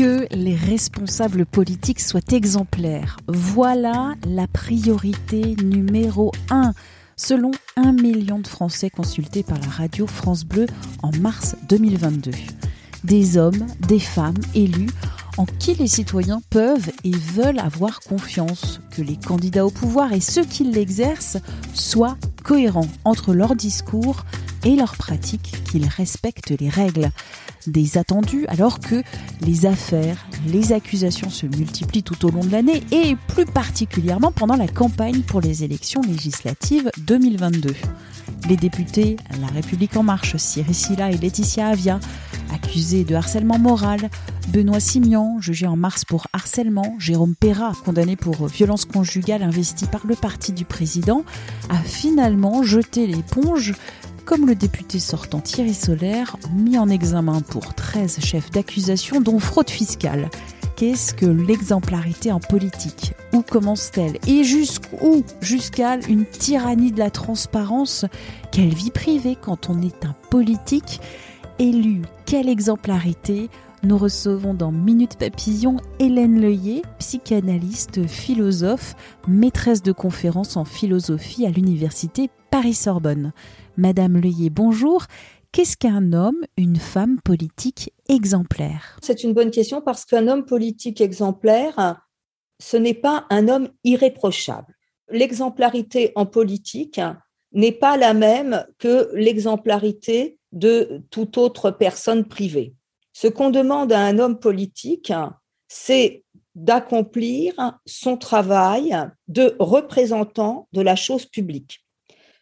Que les responsables politiques soient exemplaires. Voilà la priorité numéro un selon un million de Français consultés par la radio France Bleu en mars 2022. Des hommes, des femmes élus en qui les citoyens peuvent et veulent avoir confiance, que les candidats au pouvoir et ceux qui l'exercent soient cohérents entre leur discours et leurs pratiques, qu'ils respectent les règles des attendus alors que les affaires, les accusations se multiplient tout au long de l'année et plus particulièrement pendant la campagne pour les élections législatives 2022. Les députés La République en marche, Cyril Silla et Laetitia Avia, accusés de harcèlement moral, Benoît Simian, jugé en mars pour harcèlement, Jérôme Perra, condamné pour violence conjugale investie par le parti du président, a finalement jeté l'éponge comme le député sortant Thierry Solaire, mis en examen pour 13 chefs d'accusation, dont fraude fiscale. Qu'est-ce que l'exemplarité en politique? Où commence-t-elle? Et jusqu'où? Jusqu'à une tyrannie de la transparence? Quelle vie privée quand on est un politique? Élu Quelle exemplarité nous recevons dans Minute Papillon Hélène Leuillet, psychanalyste, philosophe, maîtresse de conférences en philosophie à l'université Paris-Sorbonne. Madame Leuillet, bonjour. Qu'est-ce qu'un homme, une femme politique exemplaire? C'est une bonne question parce qu'un homme politique exemplaire, ce n'est pas un homme irréprochable. L'exemplarité en politique n'est pas la même que l'exemplarité de toute autre personne privée. Ce qu'on demande à un homme politique, c'est d'accomplir son travail de représentant de la chose publique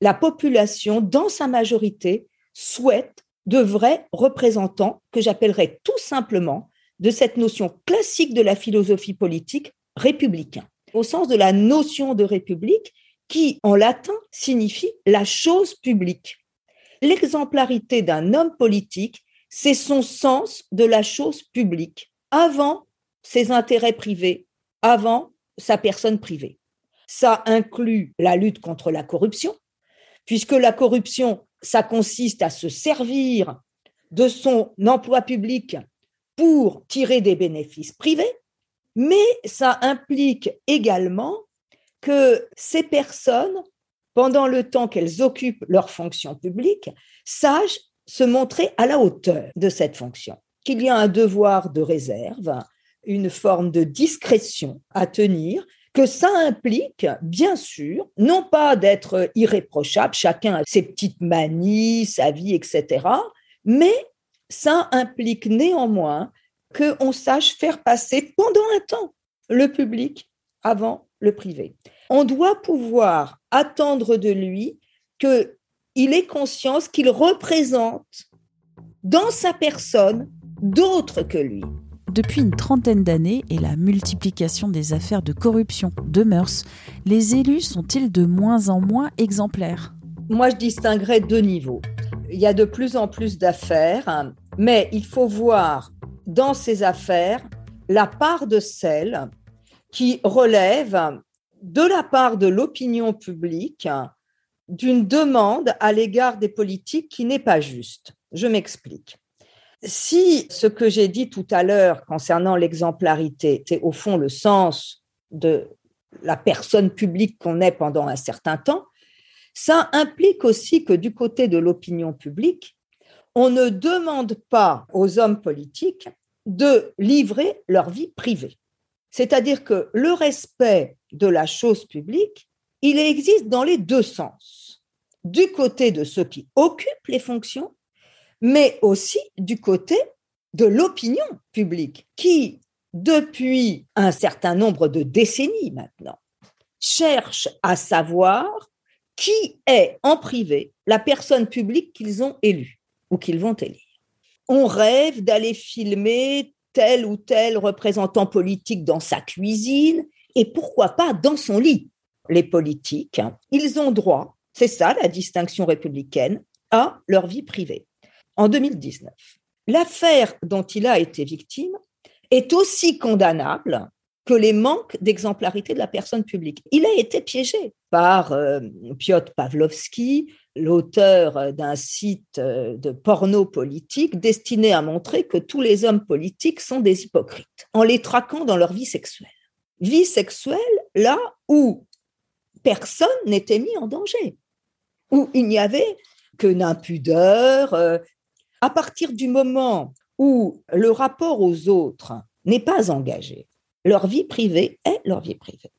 la population, dans sa majorité, souhaite de vrais représentants que j'appellerais tout simplement de cette notion classique de la philosophie politique républicain, au sens de la notion de république qui, en latin, signifie la chose publique. L'exemplarité d'un homme politique, c'est son sens de la chose publique, avant ses intérêts privés, avant sa personne privée. Ça inclut la lutte contre la corruption, puisque la corruption, ça consiste à se servir de son emploi public pour tirer des bénéfices privés, mais ça implique également que ces personnes, pendant le temps qu'elles occupent leur fonction publique, sachent se montrer à la hauteur de cette fonction, qu'il y a un devoir de réserve, une forme de discrétion à tenir que ça implique, bien sûr, non pas d'être irréprochable, chacun a ses petites manies, sa vie, etc., mais ça implique néanmoins qu'on sache faire passer pendant un temps le public avant le privé. On doit pouvoir attendre de lui qu'il ait conscience qu'il représente dans sa personne d'autres que lui. Depuis une trentaine d'années et la multiplication des affaires de corruption, de mœurs, les élus sont-ils de moins en moins exemplaires? Moi, je distinguerais deux niveaux. Il y a de plus en plus d'affaires, mais il faut voir dans ces affaires la part de celles qui relèvent de la part de l'opinion publique d'une demande à l'égard des politiques qui n'est pas juste. Je m'explique. Si ce que j'ai dit tout à l'heure concernant l'exemplarité, c'est au fond le sens de la personne publique qu'on est pendant un certain temps, ça implique aussi que du côté de l'opinion publique, on ne demande pas aux hommes politiques de livrer leur vie privée. C'est-à-dire que le respect de la chose publique, il existe dans les deux sens. Du côté de ceux qui occupent les fonctions mais aussi du côté de l'opinion publique qui, depuis un certain nombre de décennies maintenant, cherche à savoir qui est en privé la personne publique qu'ils ont élue ou qu'ils vont élire. On rêve d'aller filmer tel ou tel représentant politique dans sa cuisine et pourquoi pas dans son lit? Les politiques, ils ont droit, c'est ça la distinction républicaine, à leur vie privée. En 2019, l'affaire dont il a été victime est aussi condamnable que les manques d'exemplarité de la personne publique. Il a été piégé par euh, Piotr Pavlovski, l'auteur d'un site euh, de porno politique destiné à montrer que tous les hommes politiques sont des hypocrites, en les traquant dans leur vie sexuelle. Vie sexuelle là où personne n'était mis en danger, où il n'y avait que d'impudeur. Euh, à partir du moment où le rapport aux autres n'est pas engagé, leur vie privée est leur vie privée.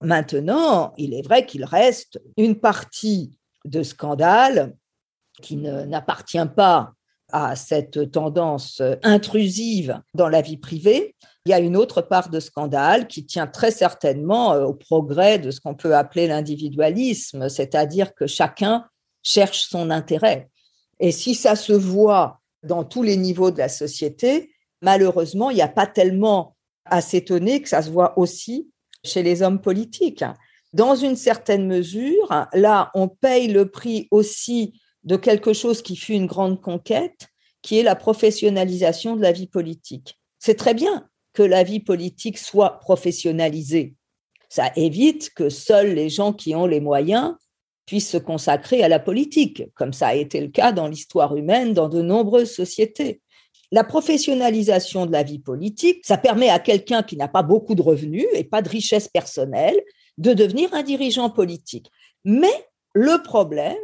Maintenant, il est vrai qu'il reste une partie de scandale qui n'appartient pas à cette tendance intrusive dans la vie privée. Il y a une autre part de scandale qui tient très certainement euh, au progrès de ce qu'on peut appeler l'individualisme, c'est-à-dire que chacun cherche son intérêt. Et si ça se voit dans tous les niveaux de la société, malheureusement, il n'y a pas tellement à s'étonner que ça se voit aussi chez les hommes politiques. Dans une certaine mesure, là, on paye le prix aussi de quelque chose qui fut une grande conquête, qui est la professionnalisation de la vie politique. C'est très bien que la vie politique soit professionnalisée. Ça évite que seuls les gens qui ont les moyens puissent se consacrer à la politique, comme ça a été le cas dans l'histoire humaine dans de nombreuses sociétés. La professionnalisation de la vie politique, ça permet à quelqu'un qui n'a pas beaucoup de revenus et pas de richesse personnelle de devenir un dirigeant politique. Mais le problème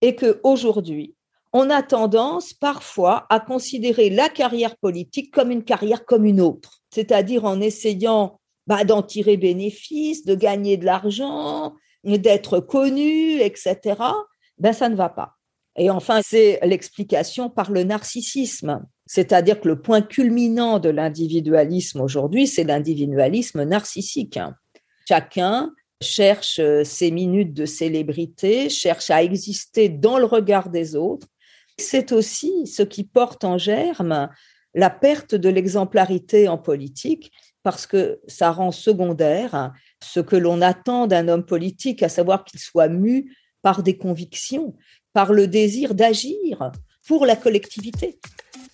est que aujourd'hui, on a tendance parfois à considérer la carrière politique comme une carrière comme une autre, c'est-à-dire en essayant bah, d'en tirer bénéfice, de gagner de l'argent, d'être connu, etc. Ben ça ne va pas. Et enfin, c'est l'explication par le narcissisme. C'est-à-dire que le point culminant de l'individualisme aujourd'hui, c'est l'individualisme narcissique. Chacun cherche ses minutes de célébrité, cherche à exister dans le regard des autres. C'est aussi ce qui porte en germe la perte de l'exemplarité en politique, parce que ça rend secondaire ce que l'on attend d'un homme politique, à savoir qu'il soit mu par des convictions, par le désir d'agir pour la collectivité.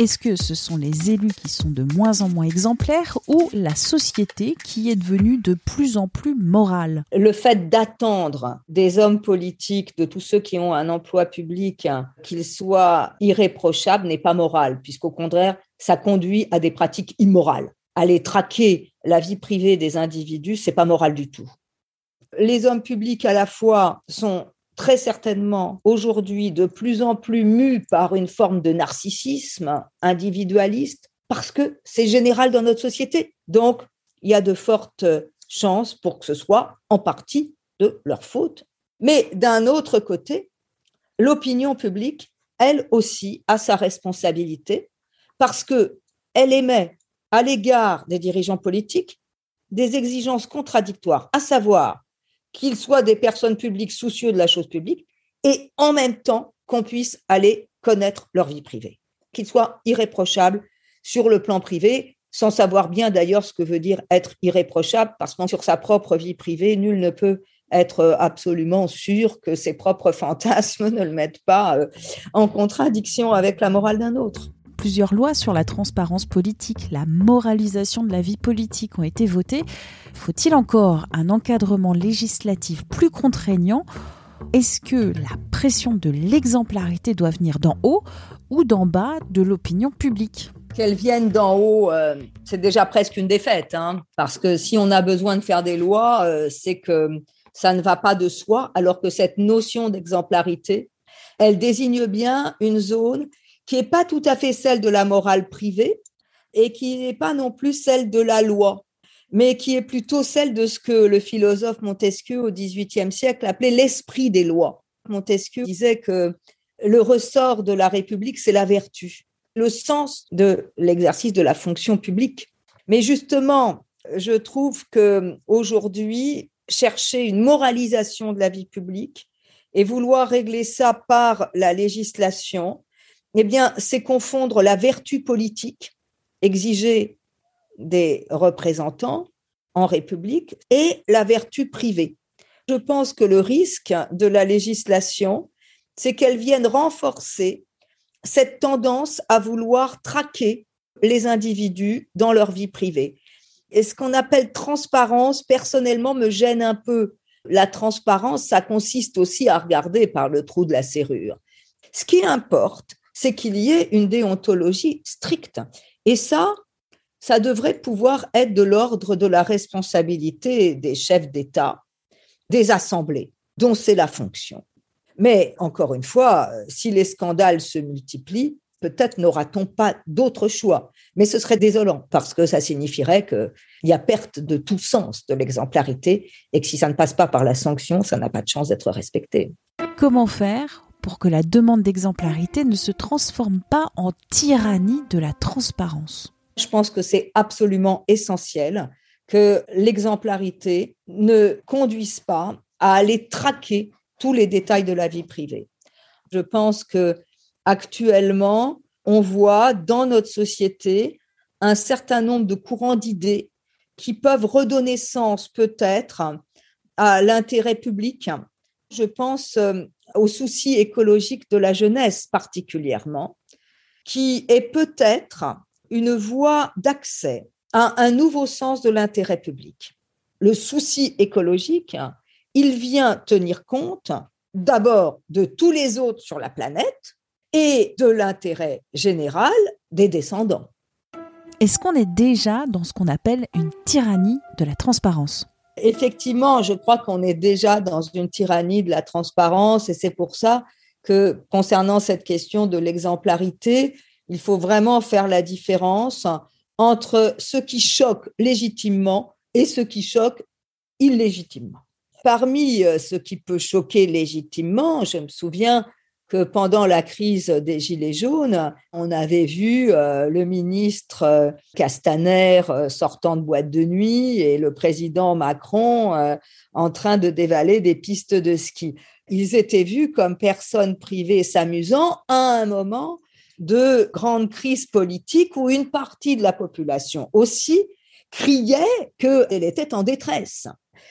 Est-ce que ce sont les élus qui sont de moins en moins exemplaires ou la société qui est devenue de plus en plus morale? Le fait d'attendre des hommes politiques, de tous ceux qui ont un emploi public, qu'ils soient irréprochables n'est pas moral, puisqu'au contraire, ça conduit à des pratiques immorales. Aller traquer la vie privée des individus, c'est pas moral du tout. Les hommes publics à la fois sont très certainement aujourd'hui de plus en plus mu par une forme de narcissisme individualiste parce que c'est général dans notre société. Donc, il y a de fortes chances pour que ce soit en partie de leur faute. Mais d'un autre côté, l'opinion publique, elle aussi, a sa responsabilité parce que elle émet à l'égard des dirigeants politiques des exigences contradictoires, à savoir qu'ils soient des personnes publiques soucieux de la chose publique et en même temps qu'on puisse aller connaître leur vie privée, qu'ils soient irréprochables sur le plan privé, sans savoir bien d'ailleurs ce que veut dire être irréprochable, parce que sur sa propre vie privée, nul ne peut être absolument sûr que ses propres fantasmes ne le mettent pas euh, en contradiction avec la morale d'un autre. Plusieurs lois sur la transparence politique, la moralisation de la vie politique ont été votées. Faut-il encore un encadrement législatif plus contraignant? Est-ce que la pression de l'exemplarité doit venir d'en haut ou d'en bas de l'opinion publique? Qu'elle vienne d'en haut, euh, c'est déjà presque une défaite, hein. parce que si on a besoin de faire des lois, euh, c'est que ça ne va pas de soi, alors que cette notion d'exemplarité, elle désigne bien une zone qui n'est pas tout à fait celle de la morale privée et qui n'est pas non plus celle de la loi, mais qui est plutôt celle de ce que le philosophe Montesquieu au XVIIIe siècle appelait l'esprit des lois. Montesquieu disait que le ressort de la République, c'est la vertu, le sens de l'exercice de la fonction publique. Mais justement, je trouve que aujourd'hui, chercher une moralisation de la vie publique, et vouloir régler ça par la législation, eh bien, c'est confondre la vertu politique exigée des représentants en République et la vertu privée. Je pense que le risque de la législation, c'est qu'elle vienne renforcer cette tendance à vouloir traquer les individus dans leur vie privée. Et ce qu'on appelle transparence, personnellement, me gêne un peu. La transparence, ça consiste aussi à regarder par le trou de la serrure. Ce qui importe, c'est qu'il y ait une déontologie stricte. Et ça, ça devrait pouvoir être de l'ordre de la responsabilité des chefs d'État, des assemblées, dont c'est la fonction. Mais encore une fois, si les scandales se multiplient, peut-être n'aura-t-on pas d'autre choix. Mais ce serait désolant parce que ça signifierait qu'il y a perte de tout sens de l'exemplarité et que si ça ne passe pas par la sanction, ça n'a pas de chance d'être respecté. Comment faire pour que la demande d'exemplarité ne se transforme pas en tyrannie de la transparence Je pense que c'est absolument essentiel que l'exemplarité ne conduise pas à aller traquer tous les détails de la vie privée. Je pense que actuellement, on voit dans notre société un certain nombre de courants d'idées qui peuvent redonner sens peut-être à l'intérêt public. Je pense aux soucis écologiques de la jeunesse particulièrement, qui est peut-être une voie d'accès à un nouveau sens de l'intérêt public. Le souci écologique, il vient tenir compte d'abord de tous les autres sur la planète, et de l'intérêt général des descendants. Est-ce qu'on est déjà dans ce qu'on appelle une tyrannie de la transparence? Effectivement, je crois qu'on est déjà dans une tyrannie de la transparence et c'est pour ça que concernant cette question de l'exemplarité, il faut vraiment faire la différence entre ce qui choque légitimement et ce qui choque illégitimement. Parmi euh, ce qui peut choquer légitimement, je me souviens que pendant la crise des Gilets jaunes, on avait vu euh, le ministre euh, Castaner euh, sortant de boîte de nuit et le président Macron en train de dévaler des pistes de ski. Ils étaient vus comme personnes privées s'amusant à un moment de grande crise politique où une partie de la population aussi criait qu'elle était en détresse.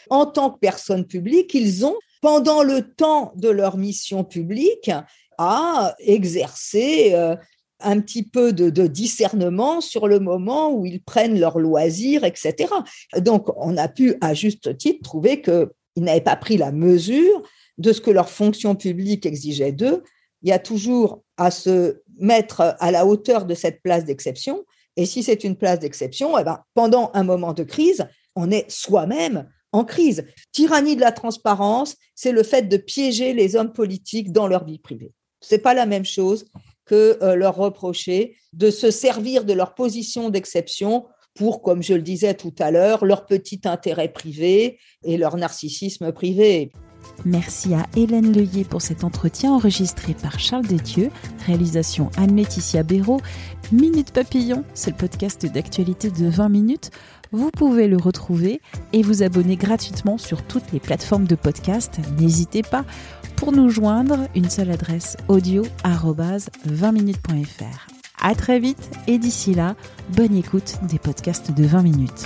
En tant que personne publique, ils ont pendant le temps de leur mission publique, à exercer euh, un petit peu de, discernement sur le moment où ils prennent leur loisir, etc. Donc, on a pu, à juste titre, trouver qu'ils n'avaient pas pris la mesure de ce que leur fonction publique exigeait d'eux. Il y a toujours à se mettre à la hauteur de cette place d'exception. Et si c'est une place d'exception, eh ben, pendant un moment de crise, on est soi-même en crise. Tyrannie de la transparence, c'est le fait de piéger les hommes politiques dans leur vie privée. Ce n'est pas la même chose que euh, leur reprocher de se servir de leur position d'exception pour, comme je le disais tout à l'heure, leur petit intérêt privé et leur narcissisme privé. Merci à Hélène Leuillet pour cet entretien enregistré par Charles Détieux, réalisation Anne-Laetitia Béraud. Minute Papillon, c'est le podcast d'actualité de 20 minutes. Vous pouvez le retrouver et vous abonner gratuitement sur toutes les plateformes de podcast. N'hésitez pas. Pour nous joindre, une seule adresse audio 20minutes.fr. À très vite et d'ici là, bonne écoute des podcasts de 20 minutes.